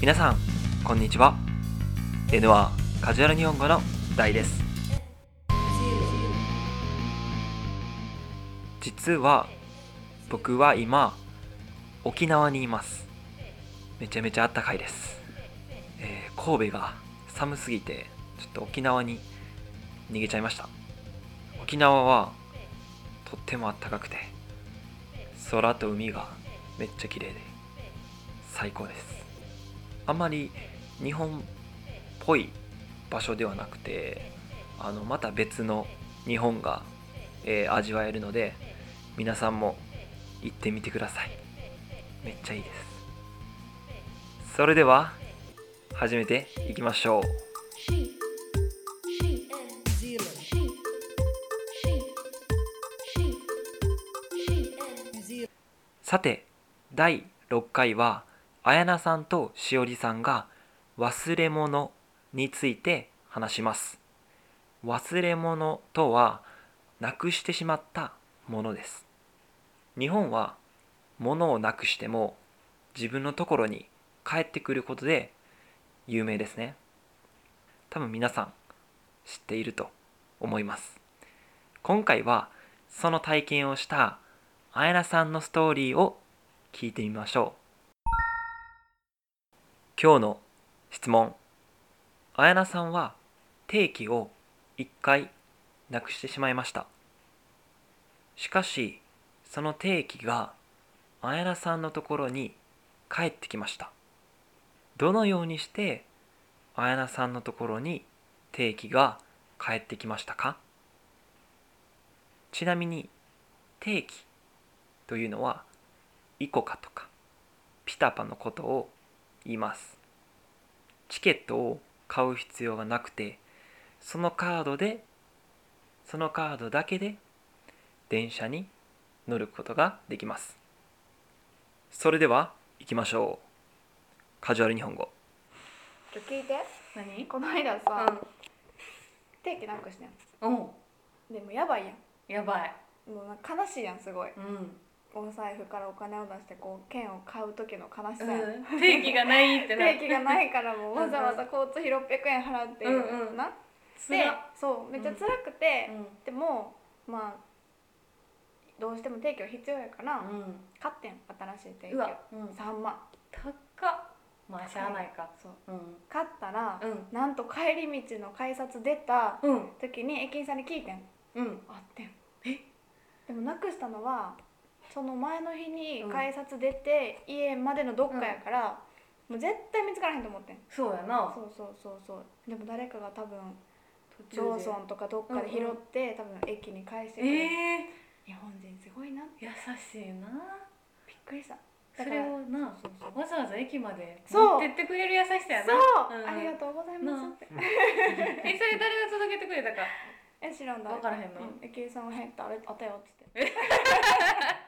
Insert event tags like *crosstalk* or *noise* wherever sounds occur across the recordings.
皆さんこんにちは。N1 カジュアル日本語の大です。実は僕は今沖縄にいます。めちゃめちゃあったかいです、えー神戸が寒すぎてちょっと沖縄に逃げちゃいました。沖縄はとってもあったかくて空と海がめっちゃ綺麗で最高です。あまり日本っぽい場所ではなくてあのまた別の日本が、えー味わえるので皆さんも行ってみてください。めっちゃいいです。それでは始めていきましょう。さて第6回は綾菜さんとしおりさんが忘れ物について話します。忘れ物とはなくしてしまったものです。日本は物をなくしても自分のところに帰ってくることで有名ですね。多分皆さん知っていると思います。今回はその体験をした綾菜さんのストーリーを聞いてみましょう。今日の質問。綾菜さんは定期を1回なくしてしまいました。しかしその定期が綾菜さんのところに帰ってきました。どのようにして綾菜さんのところに定期が帰ってきましたか？ちなみに定期というのはイコカとかピタパのことをいます。チケットを買う必要がなくてそのカードでそのカードだけで電車に乗ることができます。それでは行きましょう。カジュアル日本語。ちょ聞いて。何？この間さ、定期なくしてんう。んでもやばいややばい。んもうなんか悲しいやんすごい。うん、お財布からお金を出してこう券を買う時の悲しさうん、定期がないってな定期がないからもうわざわざ交通費600円払うっていう、うんうん。なつでらそうめっちゃ辛くて、うん。でもまあどうしても定期は必要やから、うん。買ってん新しい定期を。うん、3万高っ。まあしゃあないか。そう。うん。買ったら、うん。なんと帰り道の改札出たうん。時に駅員さんに聞いてん。うん。あってん。でもなくしたのはその前の日にうん。改札出て、家までのどっかやから、もう絶対見つからへんと思ってん。そうやな。そうそうそうそう。でも誰かが多分ローソンとかどっかで拾って、多分駅に返してくれる、え日本人すごいなー、優しいな。びっくりした。それをなそうそう。わざわざ駅までそう。持ってってくれる優しさやな。そう、ん。ありがとうございますって。*laughs* えそれ誰が届けてくれたか？え知らんだ。わからへんのうん、駅員さんが「へんってあれあったよ」っつって *laughs*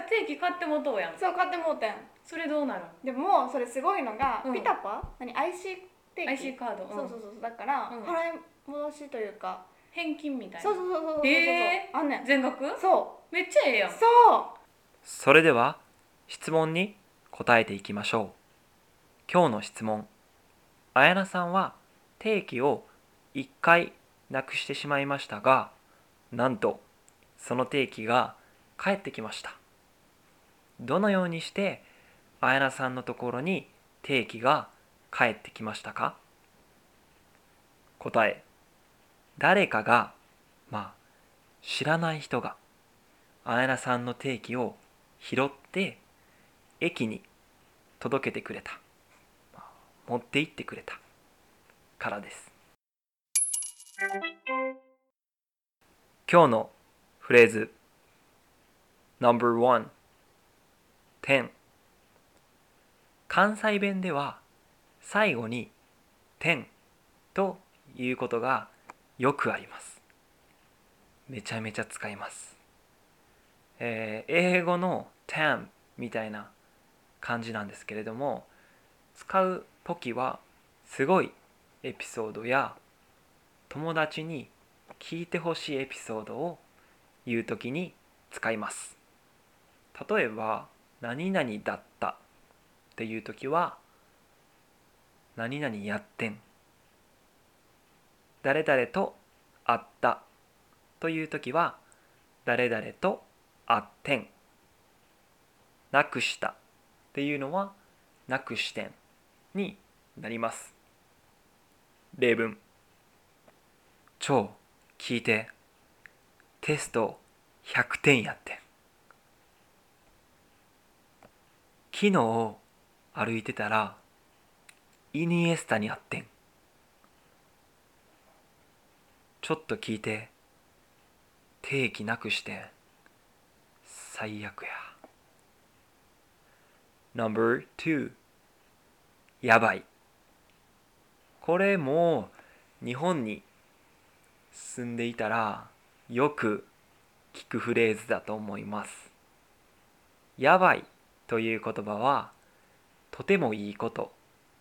えでもさ定期買ってもとうやん。そう買ってもうてん。それどうなるでもそれすごいのが、うん。ピタパ？何？IC 定期？IC カード、そうそうそうだから、うん。払い戻しというか。返金みたいな。そうそうそうそうそうそう、へあんねん。全額？そめっちゃええやん。うそう。それでは質問に答えていきましょう。今日の質問。綾菜さんは定期を1回なくしてしまいましたがなんとその定期が返ってきましたどのようにして綾菜さんのところに定期が返ってきましたか？答え誰かがまあ知らない人が綾菜さんの定期を拾って駅に届けてくれた、持って行ってくれた。からです。今日のフレーズ No.1 10関西弁では最後に点ということがよくあります。めちゃめちゃ使います。えー英語の tam みたいな感じなんですけれども使う時はすごいエピソードや友達に聞いてほしいエピソードを言う時に使います。例えば「何々だった」っていう時は何々やってん。誰々と会ったという時は誰々と会ってん。なくしたっていうのはなくしてんになります。例文。超聞いて。テスト100点やってん。昨日歩いてたらイニエスタに会ってん。ちょっと聞いて定期なくして最悪や。No.2 やばい。これも日本に住んでいたらよく聞くフレーズだと思います。やばい。という言葉はとてもいいこと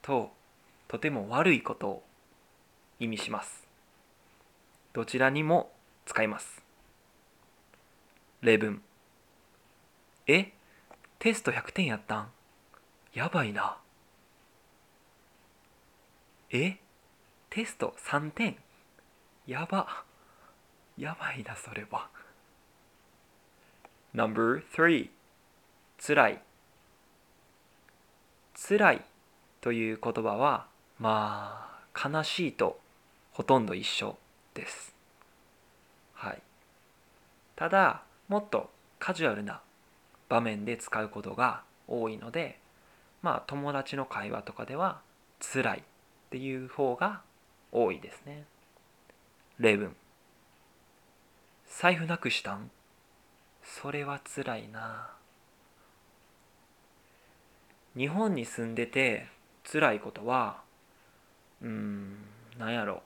ととても悪いことを意味します。どちらにも使います。例文。えテスト100点やったん？やばいな。えテスト3点？やば。やばいなそれは。No.3 つらい。つらいという言葉はまあ悲しいとほとんど一緒です。はい。ただもっとカジュアルな場面で使うことが多いのでまあ友達の会話とかでは辛いっていう方が多いですね。例文。財布なくしたん？それは辛いな。日本に住んでて辛いことはうーんなんやろ。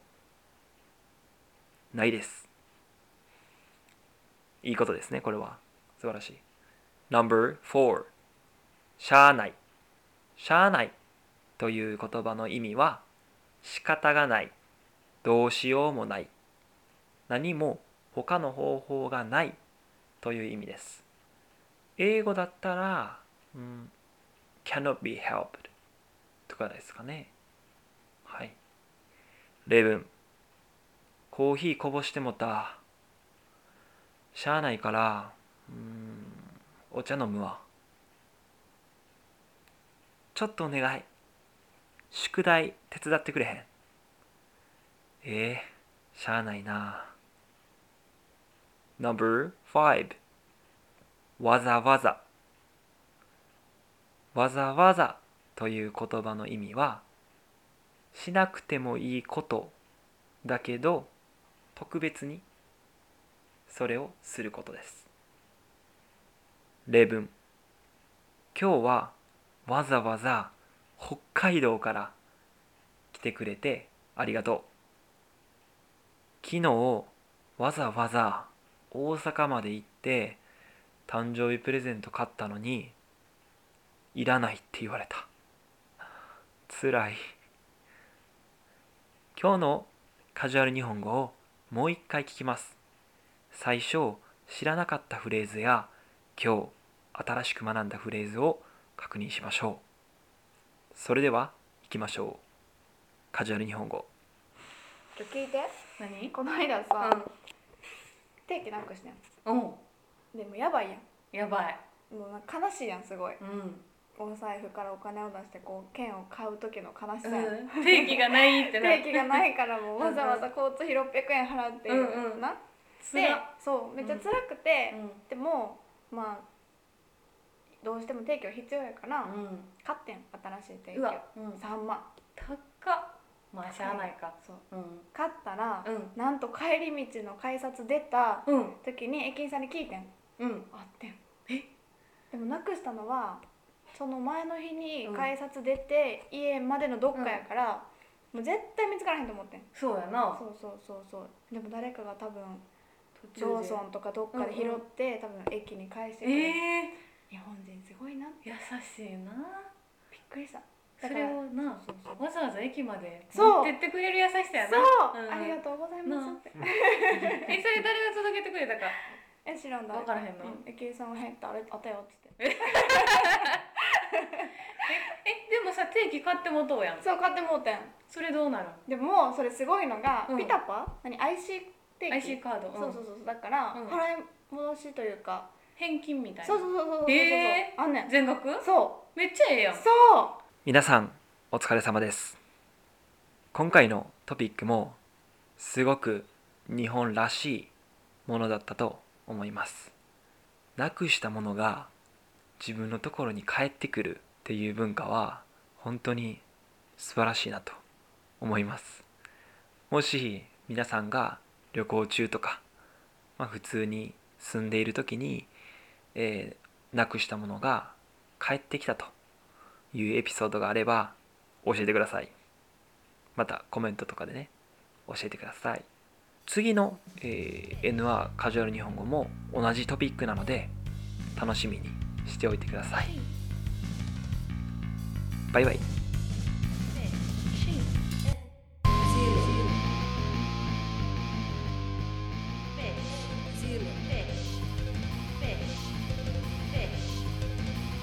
ないです。いいことですねこれは。素晴らしい。No.4 しゃあない。しゃあないという言葉の意味は仕方がない。どうしようもない。何も他の方法がないという意味です。英語だったら、うん、cannot be helped とかですかね。はい。例文。コーヒーこぼしてもた。しゃあないからうんお茶飲むわ。ちょっとお願い。宿題手伝ってくれへん。ええしゃあないな。No.5 わざわざ。わざわざという言葉の意味はしなくてもいいことだけど特別にそれをすることです。例文。今日はわざわざ北海道から来てくれてありがとう。昨日わざわざ大阪まで行って誕生日プレゼント買ったのにいらないって言われた。つらい。今日のカジュアル日本語をもう一回聞きます。最初知らなかったフレーズや今日新しく学んだフレーズを確認しましょう。それでは行きましょう。カジュアル日本語。ちょ聞いて。何？この間さ、定期なくしてん。う。んおでもやばいややばい。んもうなんか悲しいやんすごい。うんお財布からお金を出してこう券を買う時の悲しさ。うん定期がないってな定期がないからもうわざわざ交通費600円払うっていう、うんうん。でらそうめっちゃ辛くて、うん。でもまあどうしても定期は必要やから、うん。買ってん新しい定期をうん。3万。高っ。まあしゃあないか。そう。うん。買ったら、うん。なんと帰り道の改札出たうん。時に駅員さんに聞いてん。うん。あってん。でもなくしたのはその前の日に改札出て、家までのどっかやから、もう絶対見つからへんと思ってん。そうやな。そうそうそうそう。でも誰かが多分ローソンとかどっかで拾って、多分駅に返してくれる、ええ日本人すごいな優しいな。びっくりした。それをなそうそう。わざわざ駅まで持ってってくれる優しさやな。そう、うん。ありがとうございますって。*laughs* えそれ誰が届けてくれたか？え知らんだ。わからへんのうん駅員さんが「へんってあれあったよ」っつって *laughs* えでもさ定期買ってもとうやん。そう買ってもうてん。それどうなる？でもそれすごいのが、うん。ピタパ？何？IC 定期 IC カード、そうそうそうだから、うん。払い戻しというか。返金みたいな。そうそうそうそうそうそう、へあんねん。全額？そめっちゃええやん。うそう。皆さんお疲れ様です。今回のトピックもすごく日本らしいものだったと思います。なくしたものが自分のところに帰ってくるっていう文化は本当に素晴らしいなと思います。もし皆さんが旅行中とか、まあ、普通に住んでいる時に、えーなくしたものが帰ってきたというエピソードがあれば教えてください。またコメントとかでね教えてください。次の、えー NR カジュアル日本語も同じトピックなので楽しみにしておいてください。バイバイ。